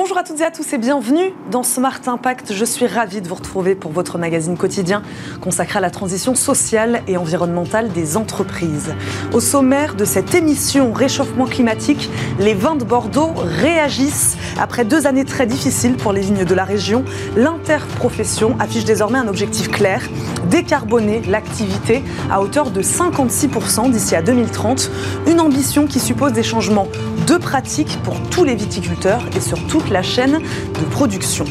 Bonjour à toutes et à tous et bienvenue dans Smart Impact. Je suis ravie de vous retrouver pour votre magazine quotidien consacré à la transition sociale et environnementale des entreprises. Au sommaire de cette émission Réchauffement climatique, les vins de Bordeaux réagissent. Après deux années très difficiles pour les vignes de la région, l'interprofession affiche désormais un objectif clair décarboner l'activité à hauteur de 56% d'ici à 2030. Une ambition qui suppose des changements de pratiques pour tous les viticulteurs et sur toute la chaîne de production.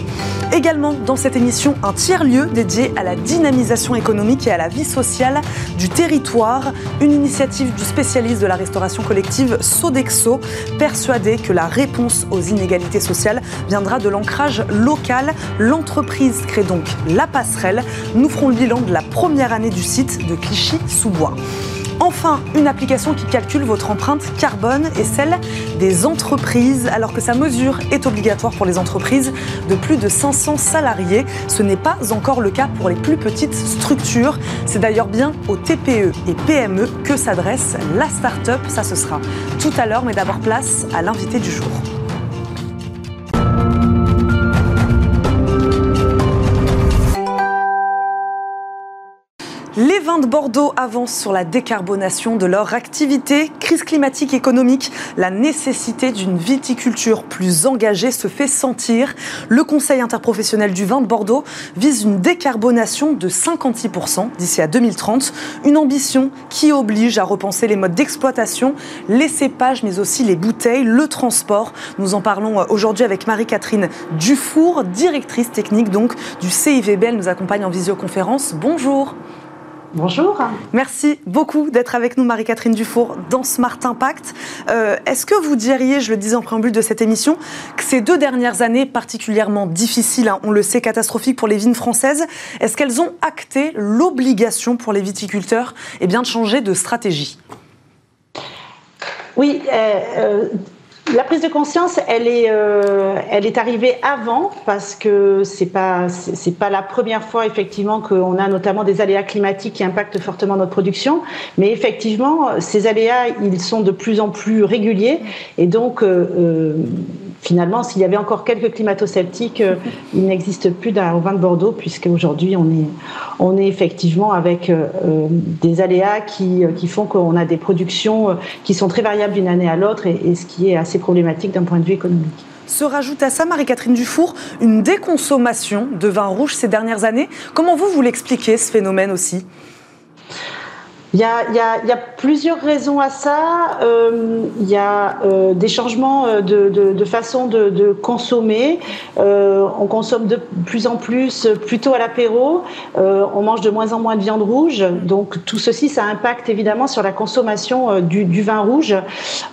Également dans cette émission, un tiers-lieu dédié à la dynamisation économique et à la vie sociale du territoire, une initiative du spécialiste de la restauration collective Sodexo, persuadé que la réponse aux inégalités sociales viendra de l'ancrage local. L'entreprise crée donc la passerelle. Nous ferons le bilan de la première année du site de Clichy-sous-Bois. Enfin, une application qui calcule votre empreinte carbone et celle des entreprises, alors que sa mesure est obligatoire pour les entreprises de plus de 500 salariés. Ce n'est pas encore le cas pour les plus petites structures. C'est d'ailleurs bien aux TPE et PME que s'adresse la start-up. Ça, ce sera tout à l'heure, mais d'abord place à l'invité du jour. Vins de Bordeaux avancent sur la décarbonation de leur activité. Crise climatique économique, la nécessité d'une viticulture plus engagée se fait sentir. Le Conseil interprofessionnel du vin de Bordeaux vise une décarbonation de 56% d'ici à 2030. Une ambition qui oblige à repenser les modes d'exploitation, les cépages, mais aussi les bouteilles, le transport. Nous en parlons aujourd'hui avec Marie-Catherine Dufour, directrice technique donc du CIVB. Elle nous accompagne en visioconférence. Bonjour. Bonjour. Merci beaucoup d'être avec nous, Marie-Catherine Dufour, dans Smart Impact. Euh, est-ce que vous diriez, je le disais en préambule de cette émission, que ces deux dernières années particulièrement difficiles, hein, on le sait, catastrophiques pour les vignes françaises, est-ce qu'elles ont acté l'obligation pour les viticulteurs eh bien, de changer de stratégie? Oui, euh, euh la prise de conscience, elle est, euh, elle est arrivée avant parce que c'est pas c'est pas la première fois effectivement qu'on a notamment des aléas climatiques qui impactent fortement notre production, mais effectivement ces aléas ils sont de plus en plus réguliers. Et donc euh, euh finalement, s'il y avait encore quelques climato-sceptiques, euh, il n'existe plus au vin de Bordeaux, puisque aujourd'hui, on est, on est effectivement avec euh, euh, des aléas qui, qui font qu'on a des productions qui sont très variables d'une année à l'autre, et, et ce qui est assez problématique d'un point de vue économique. Se rajoute à ça, Marie-Catherine Dufour, une déconsommation de vin rouge ces dernières années. Comment vous, vous l'expliquez, ce phénomène aussi? Il y, a, plusieurs raisons à ça. Euh, il y a euh, des changements euh, de, façon de, consommer. On consomme de plus en plus plutôt à l'apéro. On mange de moins en moins de viande rouge. Donc tout ceci, ça impacte évidemment sur la consommation du, vin rouge.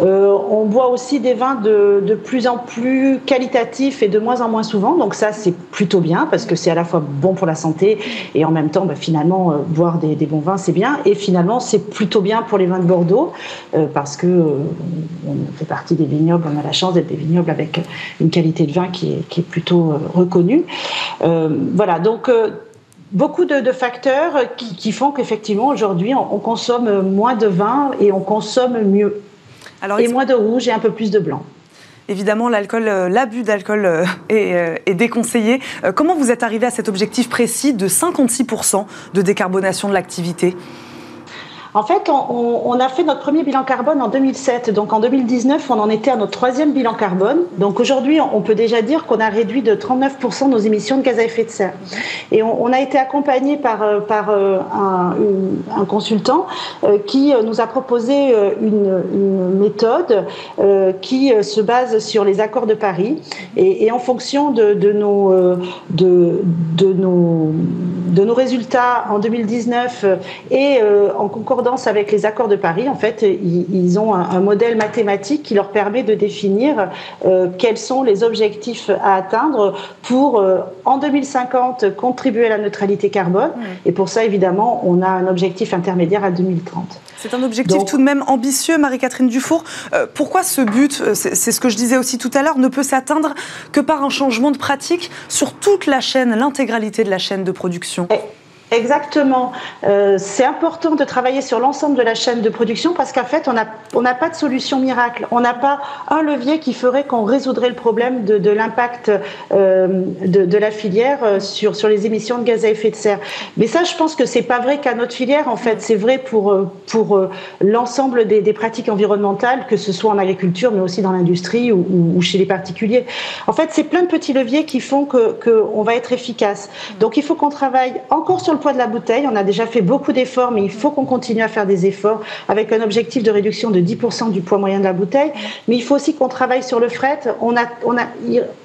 on boit aussi des vins de, de, plus en plus qualitatifs et de moins en moins souvent. Donc ça, c'est plutôt bien parce que c'est à la fois bon pour la santé et en même temps, bah, finalement, boire des, des bons vins, c'est bien. Et finalement, c'est plutôt bien pour les vins de Bordeaux euh, parce que euh, on fait partie des vignobles, on a la chance d'être des vignobles avec une qualité de vin qui est, plutôt euh, reconnue. voilà, donc beaucoup de, facteurs qui, font qu'effectivement aujourd'hui on, consomme moins de vin et on consomme mieux. Alors, et moins de rouge et un peu plus de blanc. Évidemment, l'alcool, l'abus d'alcool est, est, déconseillé. Comment vous êtes arrivé à cet objectif précis de 56% de décarbonation de l'activité? En fait, on, a fait notre premier bilan carbone en 2007. Donc en 2019, on en était à notre troisième bilan carbone. Donc aujourd'hui, on peut déjà dire qu'on a réduit de 39% nos émissions de gaz à effet de serre. Et on, a été accompagné par, euh, euh, un, consultant euh, qui nous a proposé une, méthode qui se base sur les accords de Paris. Et, en fonction de nos résultats en 2019 et en concordance avec les accords de Paris, en fait, ils, ont un, modèle mathématique qui leur permet de définir euh, quels sont les objectifs à atteindre pour, euh, en 2050, contribuer à la neutralité carbone. Mmh. Et pour ça, évidemment, on a un objectif intermédiaire à 2030. C'est un objectif tout de même ambitieux, Marie-Catherine Dufour. Euh, pourquoi ce but, c'est ce que je disais aussi tout à l'heure, ne peut s'atteindre que par un changement de pratique sur toute la chaîne, l'intégralité de la chaîne de production? Exactement. Euh, c'est important de travailler sur l'ensemble de la chaîne de production parce qu'en fait, on n'a pas de solution miracle. On n'a pas un levier qui ferait qu'on résoudrait le problème de, l'impact euh, de, la filière euh, sur, les émissions de gaz à effet de serre. Mais ça, je pense que c'est pas vrai qu'à notre filière. En fait, c'est vrai pour, l'ensemble des, pratiques environnementales, que ce soit en agriculture, mais aussi dans l'industrie ou, chez les particuliers. En fait, c'est plein de petits leviers qui font que qu'on va être efficace. Donc, il faut qu'on travaille encore sur le poids de la bouteille. On a déjà fait beaucoup d'efforts, mais il faut qu'on continue à faire des efforts avec un objectif de réduction de 10% du poids moyen de la bouteille. Mais il faut aussi qu'on travaille sur le fret. On a, on a,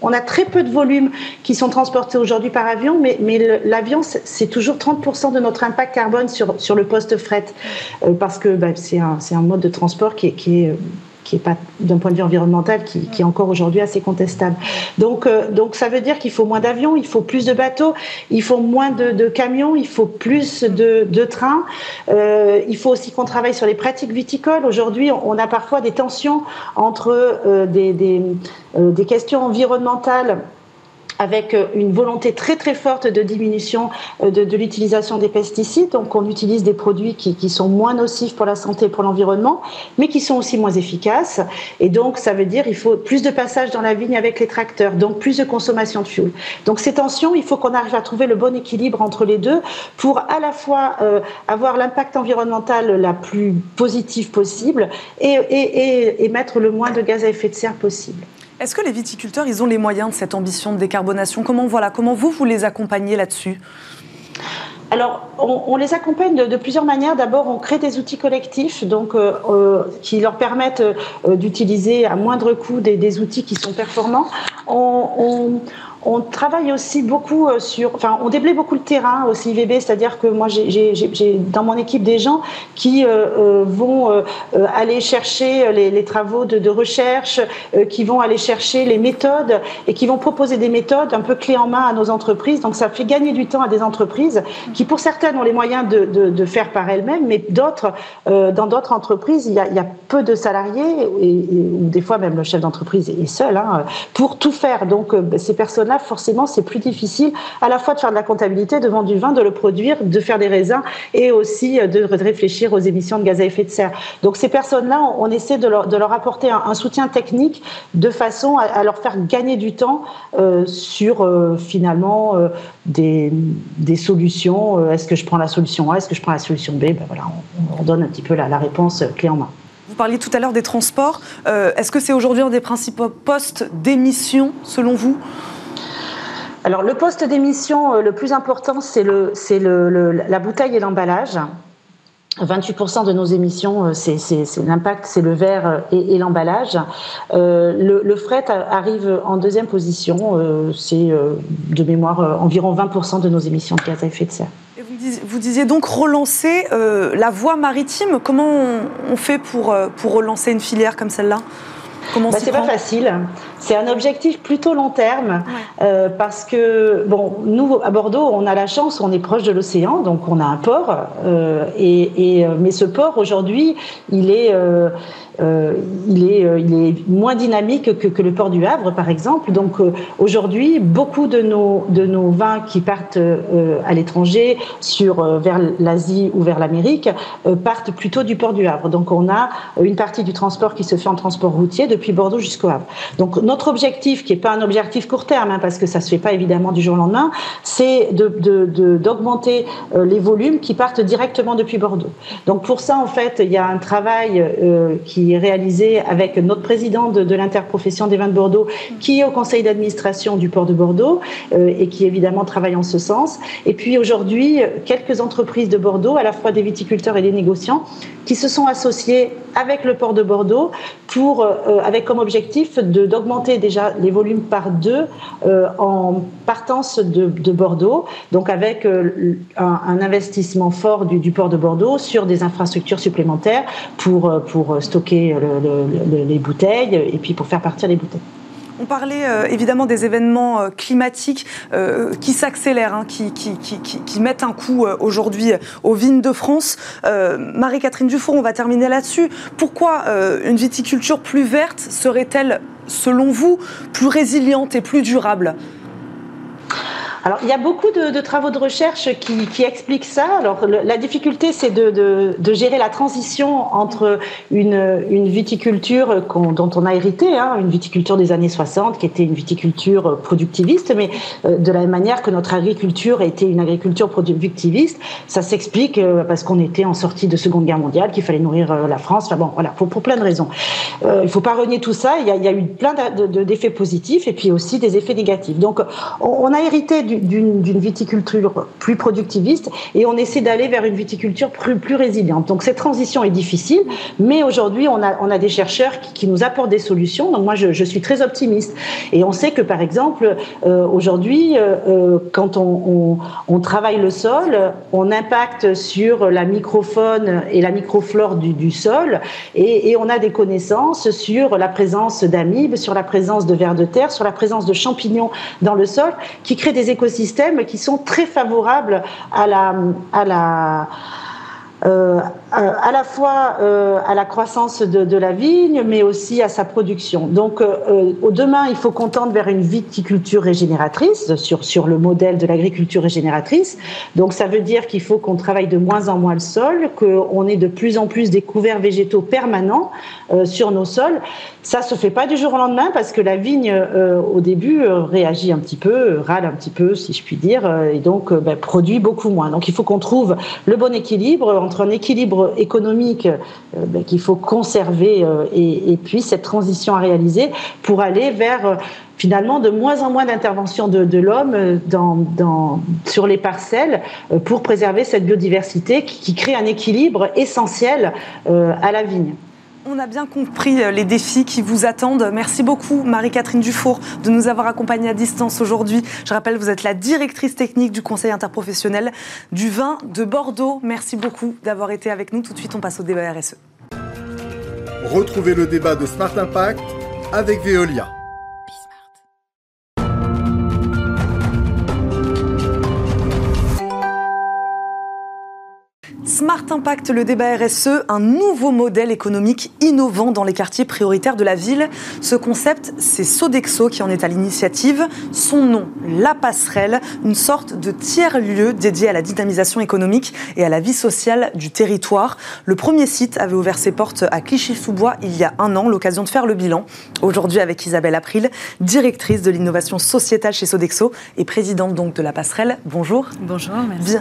on a très peu de volumes qui sont transportés aujourd'hui par avion, mais, mais l'avion, c'est toujours 30% de notre impact carbone sur, sur le poste fret, euh, parce que bah, c'est un, un, mode de transport qui est, qui est qui est pas d'un point de vue environnemental qui, qui est encore aujourd'hui assez contestable. Donc, euh, donc ça veut dire qu'il faut moins d'avions, il faut plus de bateaux, il faut moins de, de camions, il faut plus de, de trains. Euh, il faut aussi qu'on travaille sur les pratiques viticoles. Aujourd'hui, on a parfois des tensions entre euh, des, des, des questions environnementales avec euh, une volonté très très forte de diminution euh, de, l'utilisation des pesticides. Donc on utilise des produits qui, sont moins nocifs pour la santé et pour l'environnement, mais qui sont aussi moins efficaces. Et donc ça veut dire il faut plus de passage dans la vigne avec les tracteurs, donc plus de consommation de fuel. Donc ces tensions, il faut qu'on arrive à trouver le bon équilibre entre les deux pour à la fois euh, avoir l'impact environnemental la plus positive possible et, et, et, et mettre le moins de gaz à effet de serre possible. Est-ce que les viticulteurs, ils ont les moyens de cette ambition de décarbonation? Comment voilà, comment vous vous les accompagnez là-dessus? Alors, on, les accompagne de, plusieurs manières. D'abord, on crée des outils collectifs, donc euh, euh, qui leur permettent euh, d'utiliser à moindre coût des, outils qui sont performants. Travaille aussi beaucoup euh, sur, enfin, on déblaye beaucoup le terrain au CIVB, c'est-à-dire que moi, j'ai dans mon équipe des gens qui euh, euh, vont aller chercher les, travaux de, recherche, qui vont aller chercher les méthodes et qui vont proposer des méthodes un peu clés en main à nos entreprises. Donc, ça fait gagner du temps à des entreprises qui, pour certaines, ont les moyens de, faire par elles-mêmes, mais d'autres, dans d'autres entreprises, il y, a, peu de salariés et, ou des fois même le chef d'entreprise est seul hein, pour tout faire. Donc, ces personnes là, forcément, c'est plus difficile à la fois de faire de la comptabilité, de vendre du vin, de le produire, de faire des raisins et aussi euh, de réfléchir aux émissions de gaz à effet de serre. Donc ces personnes-là, on, essaie de leur, apporter un, soutien technique de façon à, leur faire gagner du temps euh, sur euh, finalement des, solutions. Est-ce que je prends la solution A Est-ce que je prends la solution B ben voilà, on, donne un petit peu la réponse clé en main. Vous parliez tout à l'heure des transports. Est-ce que c'est aujourd'hui un des principaux postes d'émission selon vous? Alors le poste d'émission euh, le plus important, c'est le, le, la bouteille et l'emballage. 28% de nos émissions, euh, c'est l'impact, c'est le verre euh, et, l'emballage. le, fret arrive en deuxième position, c'est de mémoire environ 20% de nos émissions de gaz à effet de serre. vous, disiez, donc relancer la voie maritime. Comment on, fait pour, pour relancer une filière comme celle-là? Bah, C'est pas facile. C'est un objectif plutôt long terme euh, parce que, bon, nous, à Bordeaux, on a la chance, on est proche de l'océan, donc on a un port. Euh, et, euh, mais ce port, aujourd'hui, il est euh, il, est, euh, il est moins dynamique que, que, le port du Havre, par exemple. Donc euh, aujourd'hui, beaucoup de nos, de nos vins qui partent à l'étranger, sur vers l'Asie ou vers l'Amérique, partent plutôt du port du Havre. Donc on a une partie du transport qui se fait en transport routier depuis Bordeaux jusqu'au Havre. Donc notre objectif, qui n'est pas un objectif court terme, hein, parce que ça se fait pas évidemment du jour au lendemain, c'est d'augmenter de, de, les volumes qui partent directement depuis Bordeaux. Donc pour ça, en fait, il y a un travail qui réalisé avec notre président de, l'interprofession des vins de Bordeaux, qui est au conseil d'administration du port de Bordeaux euh, et qui évidemment travaille en ce sens. Et puis aujourd'hui, quelques entreprises de Bordeaux, à la fois des viticulteurs et des négociants, qui se sont associés avec le port de Bordeaux pour, euh, avec comme objectif d'augmenter déjà les volumes par deux euh, en partance de, Bordeaux, donc avec un, investissement fort du, port de Bordeaux sur des infrastructures supplémentaires pour, pour stocker les bouteilles et puis pour faire partir les bouteilles. On parlait euh, évidemment des événements euh, climatiques euh, qui s'accélèrent, hein, qui, qui, mettent un coup aujourd'hui aux vignes de France. Marie-Catherine Dufour, on va terminer là-dessus. Pourquoi une viticulture plus verte serait-elle, selon vous, plus résiliente et plus durable? Alors, il y a beaucoup de, travaux de recherche qui, expliquent ça. Alors, la difficulté, c'est de, gérer la transition entre une, viticulture dont on a hérité, hein, une viticulture des années 60, qui était une viticulture productiviste, mais euh, de la même manière que notre agriculture était une agriculture productiviste, ça s'explique euh, parce qu'on était en sortie de Seconde Guerre mondiale, qu'il fallait nourrir euh, la France. Enfin bon, voilà, pour, plein de raisons. il ne faut pas renier tout ça. Il y, a, eu plein d'effets positifs et puis aussi des effets négatifs. Donc, on a hérité d'une viticulture plus productiviste et on essaie d'aller vers une viticulture plus, résiliente. Donc cette transition est difficile, mais aujourd'hui on a, on a des chercheurs qui, nous apportent des solutions. Donc moi je, suis très optimiste et on sait que par exemple euh, aujourd'hui euh, euh, quand on, travaille le sol, on impacte sur la microfaune et la microflore du, du sol et, et, on a des connaissances sur la présence d'amibes, sur la présence de vers de terre, sur la présence de champignons dans le sol qui créent des qui sont très favorables à la, à la euh, à la fois euh, à la croissance de, la vigne, mais aussi à sa production. Donc, euh, au demain, il faut qu'on tente vers une viticulture régénératrice sur sur le modèle de l'agriculture régénératrice. Donc, ça veut dire qu'il faut qu'on travaille de moins en moins le sol, qu'on ait de plus en plus des couverts végétaux permanents sur nos sols. Ça se fait pas du jour au lendemain parce que la vigne, au début, réagit un petit peu, râle un petit peu, si je puis dire, et donc ben, produit beaucoup moins. Donc, il faut qu'on trouve le bon équilibre entre un équilibre économique euh, ben, qu'il faut conserver euh, et, puis cette transition à réaliser pour aller vers euh, finalement de moins en moins d'intervention de, l'homme dans, sur les parcelles pour préserver cette biodiversité qui, qui crée un équilibre essentiel à la vigne. On a bien compris euh, les défis qui vous attendent. Merci beaucoup, Marie-Catherine Dufour, de nous avoir accompagnés à distance aujourd'hui. Je rappelle, vous êtes la directrice technique du Conseil interprofessionnel du vin de Bordeaux. Merci beaucoup d'avoir été avec nous. Tout de suite, on passe au débat RSE. Retrouvez le débat de Smart Impact avec Veolia. Smart Impact, le débat RSE, un nouveau modèle économique innovant dans les quartiers prioritaires de la ville. Ce concept, c'est Sodexo qui en est à l'initiative. Son nom, La Passerelle, une sorte de tiers-lieu dédié à la dynamisation économique et à la vie sociale du territoire. Le premier site avait ouvert ses portes à Clichy-sous-Bois il y a un an, l'occasion de faire le bilan. Aujourd'hui avec Isabelle April, directrice de l'innovation sociétale chez Sodexo et présidente donc de La Passerelle. Bonjour. Bonjour, merci.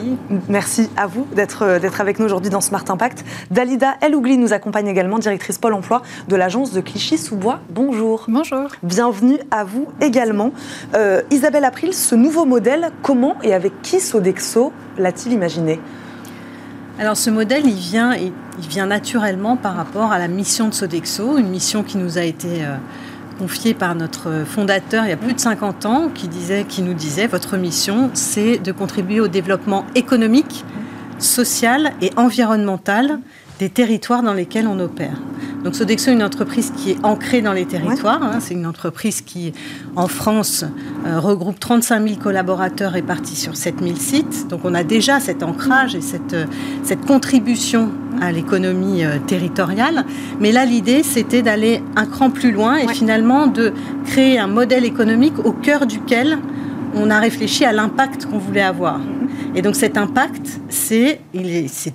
merci à vous d'être avec avec nous aujourd'hui dans Smart Impact. Dalida Elougli nous accompagne également, directrice Pôle emploi de l'agence de Clichy-sous-Bois. Bonjour. Bonjour. Bienvenue à vous également. Euh, Isabelle April, ce nouveau modèle, comment et avec qui Sodexo l'a-t-il imaginé? Alors ce modèle, il vient, il vient naturellement par rapport à la mission de Sodexo, une mission qui nous a été euh, confiée par notre fondateur il y a plus de 50 ans, qui, disait, qui nous disait, votre mission, c'est de contribuer au développement économique, sociale et environnementale des territoires dans lesquels on opère. Donc Sodexo est une entreprise qui est ancrée dans les territoires. Hein. c'est une entreprise qui, en France, euh, regroupe 35 000 collaborateurs répartis sur 7 000 sites. Donc on a déjà cet ancrage et cette, euh, cette contribution à l'économie euh, territoriale. Mais là, l'idée, c'était d'aller un cran plus loin et finalement de créer un modèle économique au cœur duquel on a réfléchi à l'impact qu'on voulait avoir. Et donc cet impact, c'est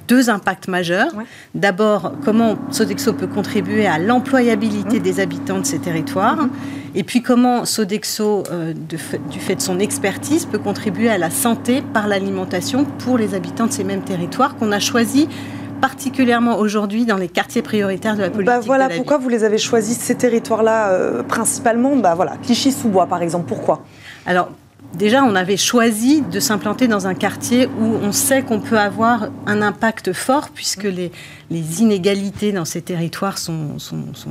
deux impacts majeurs. D'abord, comment Sodexo peut contribuer à l'employabilité des habitants de ces territoires. Et puis comment Sodexo, euh, du fait de son expertise, peut contribuer à la santé par l'alimentation pour les habitants de ces mêmes territoires qu'on a choisis particulièrement aujourd'hui dans les quartiers prioritaires de la politique. Bah voilà pourquoi vous les avez choisis ces territoires-là euh, principalement. Bah voilà, Clichy-sous-Bois par exemple. Pourquoi? Alors Déjà, on avait choisi de s'implanter dans un quartier où on sait qu'on peut avoir un impact fort, puisque les, inégalités dans ces territoires sont,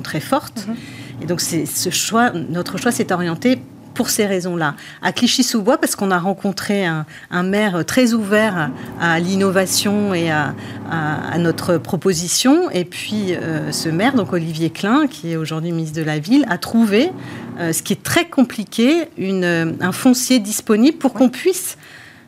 très fortes. Mhm. Et donc, ce choix, notre choix s'est orienté pour ces raisons-là. À Clichy-sous-Bois, parce qu'on a rencontré un, maire très ouvert à, l'innovation et à, notre proposition. Et puis, euh, ce maire, donc Olivier Klein, qui est aujourd'hui ministre de la Ville, a trouvé, euh, ce qui est très compliqué, une, un foncier disponible pour qu'on puisse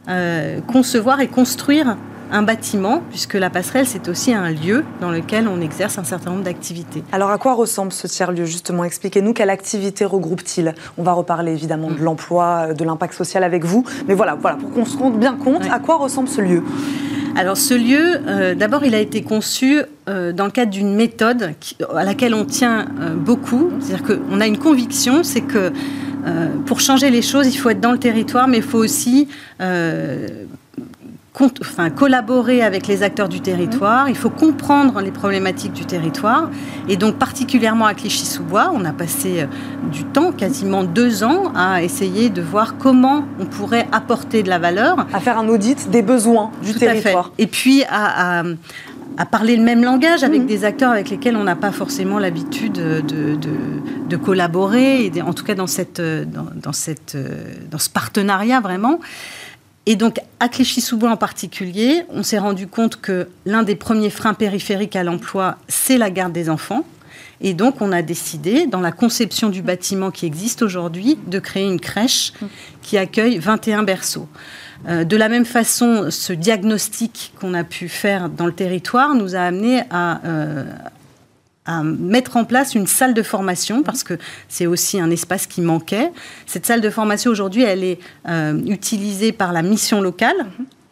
euh, concevoir et construire un bâtiment, puisque la passerelle, c'est aussi un lieu dans lequel on exerce un certain nombre d'activités. Alors à quoi ressemble ce tiers-lieu justement? Expliquez-nous quelle activité regroupe-t-il On va reparler évidemment de mm. l'emploi, de l'impact social avec vous, mais voilà, voilà pour qu'on se rende bien compte, à quoi ressemble ce lieu? Alors ce lieu, euh, d'abord, il a été conçu euh, dans le cadre d'une méthode à laquelle on tient euh, beaucoup. C'est-à-dire qu'on a une conviction, c'est que pour changer les choses, il faut être dans le territoire, mais il faut aussi enfin, collaborer avec les acteurs du territoire, il faut comprendre les problématiques du territoire. Et donc, particulièrement à Clichy-sous-Bois, on a passé euh, du temps, quasiment deux ans, à essayer de voir comment on pourrait apporter de la valeur. À faire un audit des besoins du territoire. Et puis à, parler le même langage avec mhm. des acteurs avec lesquels on n'a pas forcément l'habitude de, collaborer, et en tout cas dans, cette, dans, cette, dans ce partenariat vraiment. Et donc, à Clichy-sous-Bois en particulier, on s'est rendu compte que l'un des premiers freins périphériques à l'emploi, c'est la garde des enfants. Et donc, on a décidé, dans la conception du bâtiment qui existe aujourd'hui, de créer une crèche qui accueille 21 berceaux. Euh, de la même façon, ce diagnostic qu'on a pu faire dans le territoire nous a amené à, euh, à mettre en place une salle de formation parce que c'est aussi un espace qui manquait. Cette salle de formation aujourd'hui, elle est euh, utilisée par la mission locale.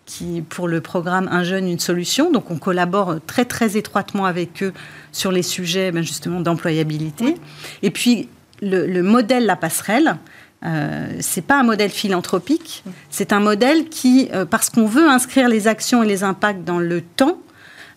Qui, pour le programme Un jeune, une solution. Donc, on collabore très, très étroitement avec eux sur les sujets, ben, justement, d'employabilité. Et puis, le, modèle La Passerelle, euh, c'est pas un modèle philanthropique, c'est un modèle qui, euh, parce qu'on veut inscrire les actions et les impacts dans le temps,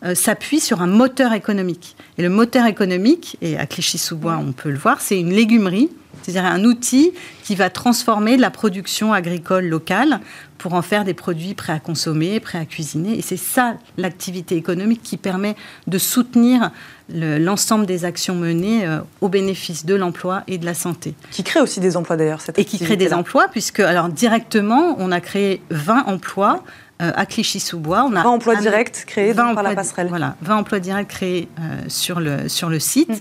euh, s'appuie sur un moteur économique. Et le moteur économique, et à Clichy-sous-Bois on peut le voir, c'est une légumerie, c'est-à-dire un outil qui va transformer la production agricole locale pour en faire des produits prêts à consommer, prêts à cuisiner. Et c'est ça l'activité économique qui permet de soutenir l'ensemble des actions menées euh, au bénéfice de l'emploi et de la santé. Qui crée aussi des emplois d'ailleurs, cette Et qui crée des emplois, puisque alors directement, on a créé 20 emplois à Clichy-sous-Bois. On a 20 emplois directs créés par la passerelle. Voilà, 20 emplois directs créés euh, sur, le, sur le site. Mm.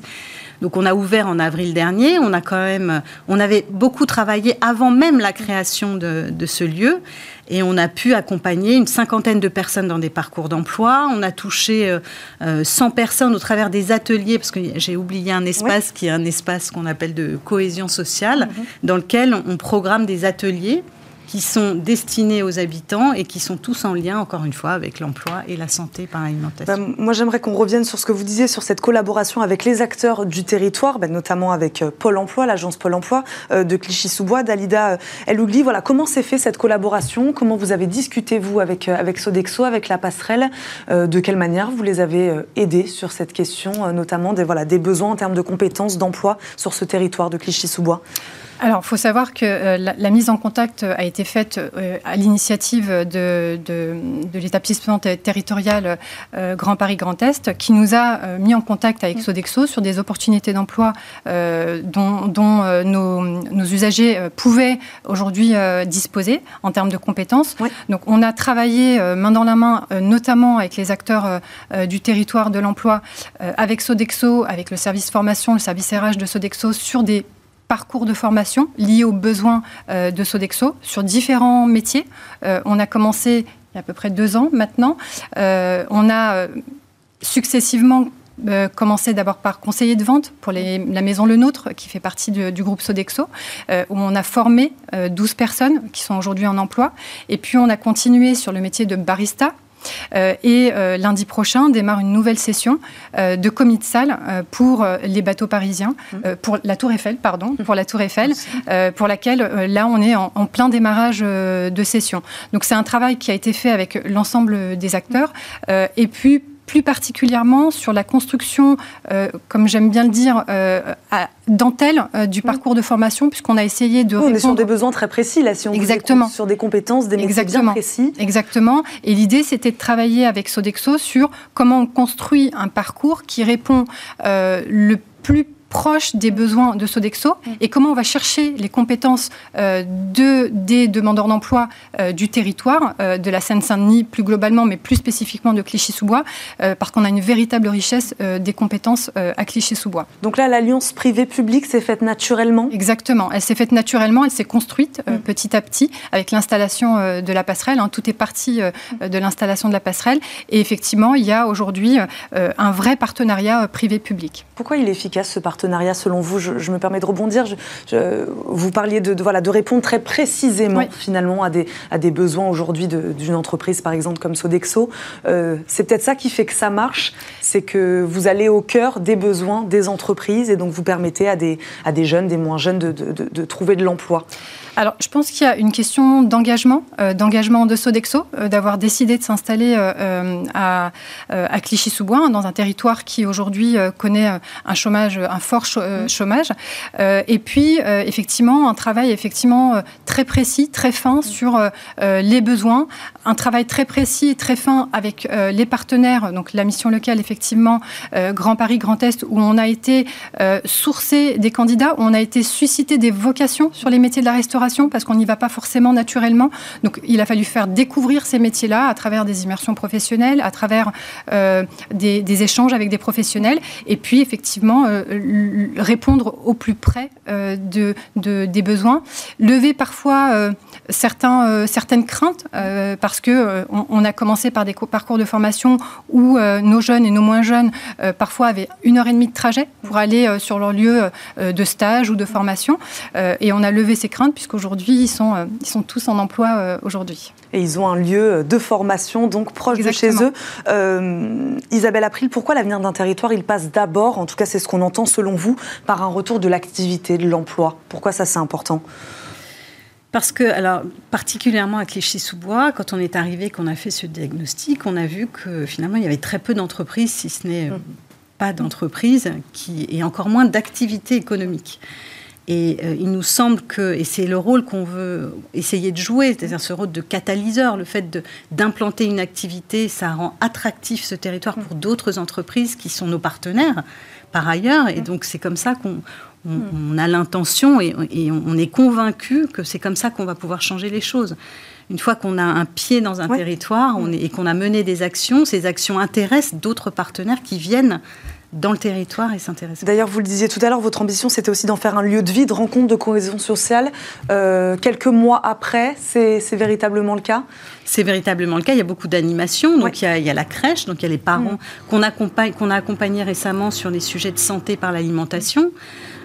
Donc on a ouvert en avril dernier. On a quand même, on avait beaucoup travaillé avant même la création de, de, ce lieu, et on a pu accompagner une cinquantaine de personnes dans des parcours d'emploi. On a touché 100 euh, personnes au travers des ateliers, parce que j'ai oublié un espace qui est un espace qu'on appelle de cohésion sociale, mm-hmm. dans lequel on programme des ateliers qui sont destinés aux habitants et qui sont tous en lien, encore une fois, avec l'emploi et la santé par l'alimentation. Bah, moi, j'aimerais qu'on revienne sur ce que vous disiez, sur cette collaboration avec les acteurs du territoire, bah, notamment avec euh, Pôle emploi, l'agence Pôle emploi euh, de Clichy-sous-Bois, Dalida euh, Elougli. Voilà, comment s'est fait cette collaboration? Comment vous avez discuté, vous, avec, avec Sodexo, avec la passerelle? De quelle manière vous les avez aidés sur cette question, notamment des, voilà, des besoins en termes de compétences, d'emploi sur ce territoire de Clichy-sous-Bois? Alors, il faut savoir que euh, la, mise en contact a été faite euh, à l'initiative de, de, l'établissement territorial euh, Grand Paris Grand Est, qui nous a mis en contact avec Sodexo sur des opportunités d'emploi dont, nos, usagers pouvaient aujourd'hui disposer en termes de compétences. Donc, on a travaillé main dans la main, notamment avec les acteurs du territoire de l'emploi, avec Sodexo, avec le service formation, le service RH de Sodexo, sur des parcours de formation liés aux besoins euh, de Sodexo sur différents métiers. Euh, on a commencé il y a à peu près deux ans maintenant. Euh, on a successivement commencé d'abord par conseiller de vente pour la maison Le Nôtre, qui fait partie du, groupe Sodexo, où on a formé 12 personnes qui sont aujourd'hui en emploi. Et puis on a continué sur le métier de barista, euh, et euh, lundi prochain démarre une nouvelle session euh, de comité de salle pour les bateaux parisiens, mmh. pour la Tour Eiffel, pardon, mmh. pour la Tour Eiffel, pour laquelle là on est en, plein démarrage de session. Donc c'est un travail qui a été fait avec l'ensemble des acteurs et puis plus particulièrement sur la construction, euh, comme j'aime bien le dire, euh, à dentelle euh, du parcours de formation, puisqu'on a essayé de. Oui, on est sur des besoins très précis, là, si on Exactement. sur des compétences, des métiers bien précis. Exactement. Et l'idée, c'était de travailler avec Sodexo sur comment on construit un parcours qui répond le plus proche des besoins de Sodexo mm. et comment on va chercher les compétences de, des demandeurs d'emploi du territoire, de la Seine-Saint-Denis plus globalement, mais plus spécifiquement de Clichy-sous-Bois, parce qu'on a une véritable richesse des compétences à Clichy-sous-Bois. Donc là, l'alliance privée-publique s'est faite naturellement? Exactement, elle s'est faite naturellement, elle s'est construite mm. petit à petit avec l'installation de la passerelle. Hein. tout est parti de l'installation de la passerelle. Et effectivement, il y a aujourd'hui un vrai partenariat privé-public. Pourquoi il est efficace ce partenariat? Selon vous je, me permets de rebondir. Je, vous parliez de, voilà, de répondre très précisément finalement à des, à des besoins aujourd'hui d'une entreprise par exemple comme Sodexo. Euh, c'est peut-être ça qui fait que ça marche, c'est que vous allez au cœur des besoins des entreprises et donc vous permettez à des, à des jeunes, des moins jeunes de, de, de trouver de l'emploi. Alors, je pense qu'il y a une question d'engagement, euh, d'engagement de Sodexo, euh, d'avoir décidé de s'installer euh, à, à Clichy-sous-Bois, dans un territoire qui aujourd'hui connaît un chômage, un fort mmh. chômage. et puis, effectivement, un travail effectivement très précis, très fin mmh. sur les besoins, un travail très précis et très fin avec les partenaires, donc la mission locale, effectivement, Grand Paris, Grand Est, où on a été sourcé des candidats, où on a été suscité des vocations sur les métiers de la restauration parce qu'on n'y va pas forcément naturellement. Donc il a fallu faire découvrir ces métiers-là à travers des immersions professionnelles, à travers euh, des, échanges avec des professionnels et puis effectivement euh, répondre au plus près euh, de, des besoins. Lever parfois certains, certaines craintes parce que on, a commencé par des parcours de formation où nos jeunes et nos moins jeunes parfois avaient une heure et demie de trajet pour aller sur leur lieu de stage ou de formation et on a levé ces craintes puisque Aujourd'hui, ils sont, euh, ils sont tous en emploi euh, aujourd'hui. Et ils ont un lieu de formation donc proche de chez eux. Euh, Isabelle April, pourquoi l'avenir d'un territoire, il passe d'abord, en tout cas c'est ce qu'on entend selon vous, par un retour de l'activité, de l'emploi? Pourquoi ça c'est important? Parce que, alors, particulièrement à Clichy-sous-Bois, quand on est arrivé, qu'on a fait ce diagnostic, on a vu que finalement, il y avait très peu d'entreprises, si ce n'est mmh. pas d'entreprises, et encore moins d'activités économiques. Et euh, il nous semble que, et c'est le rôle qu'on veut essayer de jouer, c'est-à-dire ce rôle de catalyseur, le fait d'implanter une activité, ça rend attractif ce territoire pour d'autres entreprises qui sont nos partenaires par ailleurs. Et donc c'est comme ça qu'on on, a l'intention et, on est convaincu que c'est comme ça qu'on va pouvoir changer les choses. Une fois qu'on a un pied dans un territoire on est, et qu'on a mené des actions, ces actions intéressent d'autres partenaires qui viennent dans le territoire et s'intéresser. D'ailleurs, vous le disiez tout à l'heure, votre ambition, c'était aussi d'en faire un lieu de vie, de rencontre, de cohésion sociale. Euh, quelques mois après, c'est véritablement le cas? C'est véritablement le cas. Il y a beaucoup d'animations. Donc, il, y a, la crèche, donc il y a les parents mm. qu'on accompagne, qu'on a accompagnés récemment sur les sujets de santé par l'alimentation.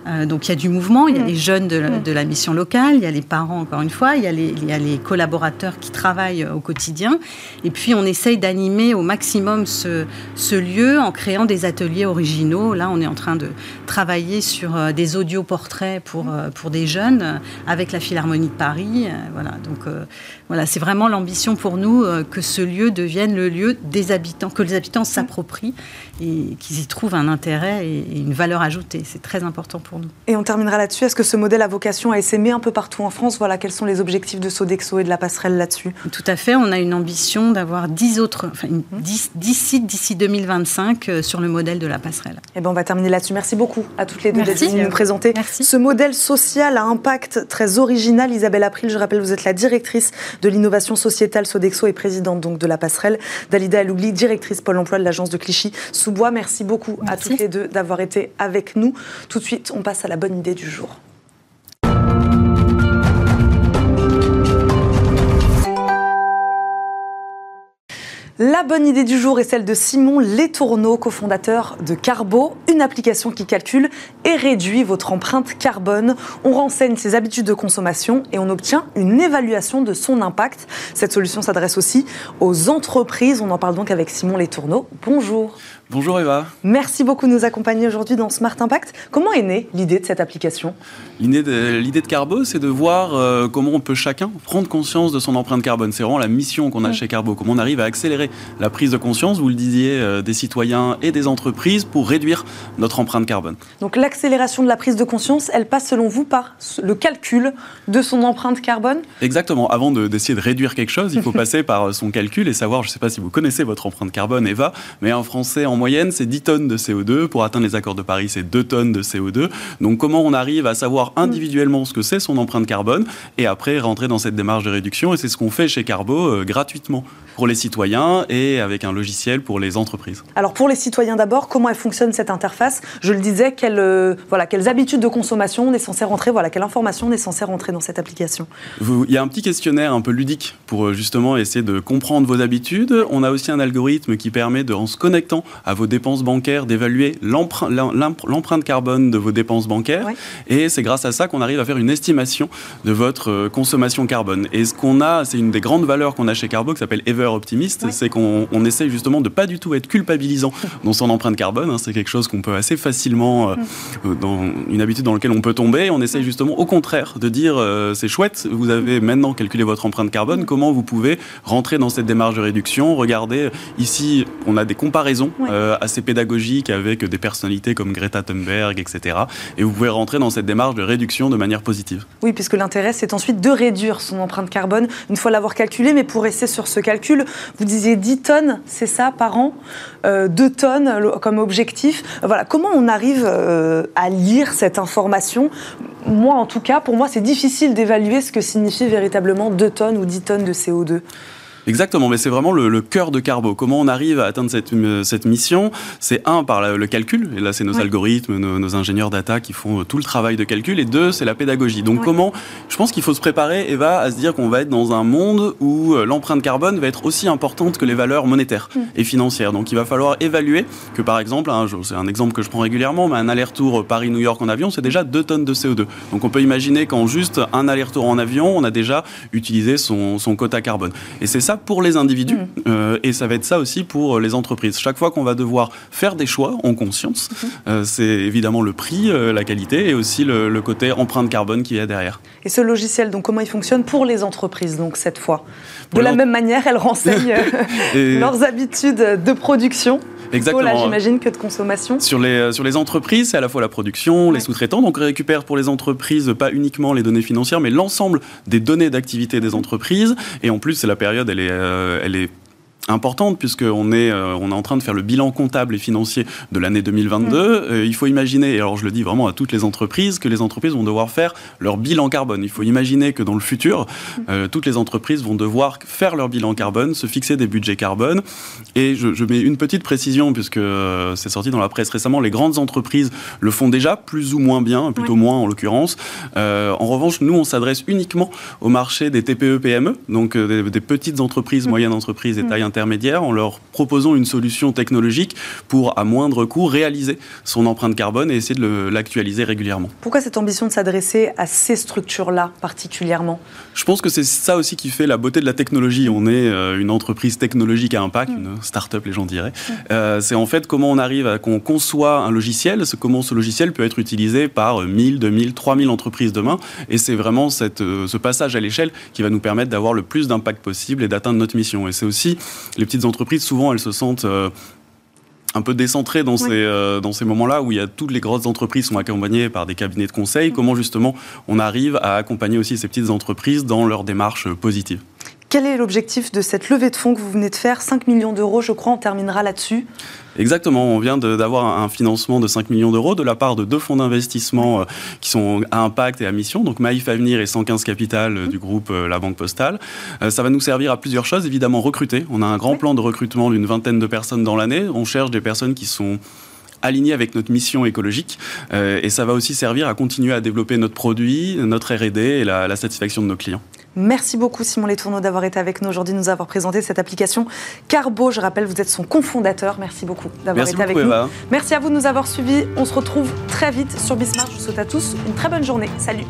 Euh, donc il y a du mouvement, il y a mm. les jeunes mm. de la, mission locale, il y a les parents encore une fois, il y a les, il y a les collaborateurs qui travaillent euh, au quotidien. Et puis on essaye d'animer au maximum ce, ce, lieu en créant des ateliers originaux. Là on est en train de travailler sur euh, des audio-portraits pour, mm. pour des jeunes avec la Philharmonie de Paris. Voilà, donc voilà, c'est vraiment l'ambition pour nous que ce lieu devienne le lieu des habitants, que les habitants s'approprient et qu'ils y trouvent un intérêt et une valeur ajoutée. C'est très important pour nous. Et on terminera là-dessus. Est-ce que ce modèle a vocation à essaimer un peu partout en France? Voilà, quels sont les objectifs de Sodexo et de la passerelle là-dessus? Tout à fait. On a une ambition d'avoir 10 autres, enfin 10, sites d'ici 2025 euh, sur le modèle de la passerelle. Et eh ben on va terminer là-dessus. Merci beaucoup à toutes les deux d'être venues nous présenter Merci. ce modèle social à impact très original. Isabelle April, je rappelle, vous êtes la directrice de l'innovation sociétale Sodexo et présidente donc de la passerelle. Dalida Alougli, directrice Pôle emploi de l'agence de Clichy sous-Bois. Merci beaucoup à toutes les deux d'avoir été avec nous. Tout de suite, on passe à la bonne idée du jour. La bonne idée du jour est celle de Simon Letourneau, cofondateur de Carbo, une application qui calcule et réduit votre empreinte carbone. On renseigne ses habitudes de consommation et on obtient une évaluation de son impact. Cette solution s'adresse aussi aux entreprises. On en parle donc avec Simon Letourneau. Bonjour. Bonjour Eva. Merci beaucoup de nous accompagner aujourd'hui dans Smart Impact. Comment est née l'idée de cette application? L'idée de, l'idée de Carbo, c'est de voir euh, comment on peut chacun prendre conscience de son empreinte carbone. C'est vraiment la mission qu'on a chez Carbo, comment on arrive à accélérer la prise de conscience, vous le disiez, des citoyens et des entreprises pour réduire notre empreinte carbone. Donc l'accélération de la prise de conscience, elle passe selon vous par le calcul de son empreinte carbone? Exactement. Avant d'essayer de, réduire quelque chose, il faut passer par son calcul et savoir, je ne sais pas si vous connaissez votre empreinte carbone, Eva, mais en français, en moyenne, c'est 10 tonnes de CO2. Pour atteindre les accords de Paris, c'est 2 tonnes de CO2. Donc comment on arrive à savoir individuellement ce que c'est son empreinte carbone et après rentrer dans cette démarche de réduction? Et c'est ce qu'on fait chez Carbo euh, gratuitement pour les citoyens et avec un logiciel pour les entreprises. Alors pour les citoyens d'abord, comment elle fonctionne cette interface? Je le disais, quelles, euh, voilà, quelles habitudes de consommation on est censé rentrer, voilà, quelle information on est censé rentrer dans cette application? Il y a un petit questionnaire un peu ludique pour euh, justement essayer de comprendre vos habitudes. On a aussi un algorithme qui permet, de, en se connectant à vos dépenses bancaires, d'évaluer l'empreinte carbone de vos dépenses bancaires. Et c'est grâce à ça qu'on arrive à faire une estimation de votre euh, consommation carbone. Et ce qu'on a, c'est une des grandes valeurs qu'on a chez Carbo qui s'appelle Ever optimiste, c'est qu'on essaye justement de pas du tout être culpabilisant dans son empreinte carbone. Hein. c'est quelque chose qu'on peut assez facilement, euh, mm. dans une habitude dans laquelle on peut tomber. On essaye justement au contraire de dire euh, c'est chouette, vous avez maintenant calculé votre empreinte carbone, mm. comment vous pouvez rentrer dans cette démarche de réduction? Regardez, ici, on a des comparaisons euh, assez pédagogiques avec des personnalités comme Greta Thunberg, etc. Et vous pouvez rentrer dans cette démarche de réduction de manière positive. Oui, puisque l'intérêt, c'est ensuite de réduire son empreinte carbone une fois l'avoir calculé, mais pour rester sur ce calcul, vous disiez 10 tonnes, c'est ça, par an, euh, 2 tonnes comme objectif. Voilà, comment on arrive euh, à lire cette information? Moi, en tout cas, pour moi, c'est difficile d'évaluer ce que signifie véritablement 2 tonnes ou 10 tonnes de CO2. Exactement, mais c'est vraiment le, cœur de Carbo. Comment on arrive à atteindre cette, euh, cette mission? C'est un, par le calcul, et là c'est nos algorithmes, nos, ingénieurs data qui font euh, tout le travail de calcul, et deux, c'est la pédagogie. Donc comment, je pense qu'il faut se préparer, Eva, à se dire qu'on va être dans un monde où euh, l'empreinte carbone va être aussi importante que les valeurs monétaires mm. et financières. Donc il va falloir évaluer que par exemple, c'est un exemple que je prends régulièrement, mais un aller-retour Paris-New York en avion, c'est déjà 2 tonnes de CO2. Donc on peut imaginer qu'en juste un aller-retour en avion, on a déjà utilisé son, son quota carbone. Et c'est ça pour les individus mm. euh, et ça va être ça aussi pour les entreprises. Chaque fois qu'on va devoir faire des choix en conscience, mm-hmm. euh, c'est évidemment le prix, euh, la qualité et aussi le, côté empreinte carbone qui est derrière. Et ce logiciel, donc comment il fonctionne pour les entreprises, donc cette fois? De la même manière, elles renseignent leurs habitudes de production Exactement. j'imagine, que de consommation. Sur les, sur les entreprises, c'est à la fois la production, les sous-traitants. Donc, on récupère pour les entreprises pas uniquement les données financières, mais l'ensemble des données d'activité des entreprises. Et en plus, c'est la période, elle est, euh, elle est importante puisqu'on est, euh, on est en train de faire le bilan comptable et financier de l'année 2022. Mm. Euh, il faut imaginer, et alors je le dis vraiment à toutes les entreprises, que les entreprises vont devoir faire leur bilan carbone. Il faut imaginer que dans le futur, mm. euh, toutes les entreprises vont devoir faire leur bilan carbone, se fixer des budgets carbone. Et je, je mets une petite précision puisque c'est sorti dans la presse récemment, les grandes entreprises le font déjà, plus ou moins bien, plutôt moins en l'occurrence. en revanche, nous, on s'adresse uniquement au marché des TPE-PME, e, donc des, petites entreprises, mm. moyennes entreprises et taille intermédiaires en leur proposant une solution technologique pour, à moindre coût, réaliser son empreinte carbone et essayer de l'actualiser régulièrement. Pourquoi cette ambition de s'adresser à ces structures-là particulièrement? Je pense que c'est ça aussi qui fait la beauté de la technologie. On est euh, une entreprise technologique à impact, mm. une start-up, les gens diraient. Mm. Euh, c'est en fait comment on arrive à qu'on conçoit un logiciel, comment ce logiciel peut être utilisé par 1000, 2000, 3000 entreprises demain. Et c'est vraiment cette, euh, ce passage à l'échelle qui va nous permettre d'avoir le plus d'impact possible et d'atteindre notre mission. Et c'est aussi les petites entreprises, souvent, elles se sentent euh, un peu décentrées dans ces, euh, dans ces moments-là où il y a toutes les grosses entreprises sont accompagnées par des cabinets de conseil. Comment justement on arrive à accompagner aussi ces petites entreprises dans leur démarche positive? Quel est l'objectif de cette levée de fonds que vous venez de faire? 5 millions d'euros, je crois, on terminera là-dessus. Exactement, on vient d'avoir un financement de 5 millions d'euros de la part de deux fonds d'investissement euh, qui sont à impact et à mission, donc Maïf Avenir et 115 Capital euh, du groupe euh, La Banque Postale. ça va nous servir à plusieurs choses, évidemment recruter. On a un grand plan de recrutement d'une vingtaine de personnes dans l'année. On cherche des personnes qui sont alignées avec notre mission écologique. et ça va aussi servir à continuer à développer notre produit, notre RD et la satisfaction de nos clients. Merci beaucoup Simon Letourneau d'avoir été avec nous aujourd'hui, nous avoir présenté cette application Carbo. Je rappelle, vous êtes son cofondateur. Merci beaucoup d'avoir été avec nous. Merci à vous de nous avoir suivis. On se retrouve très vite sur Bismarck. Je vous souhaite à tous une très bonne journée. Salut.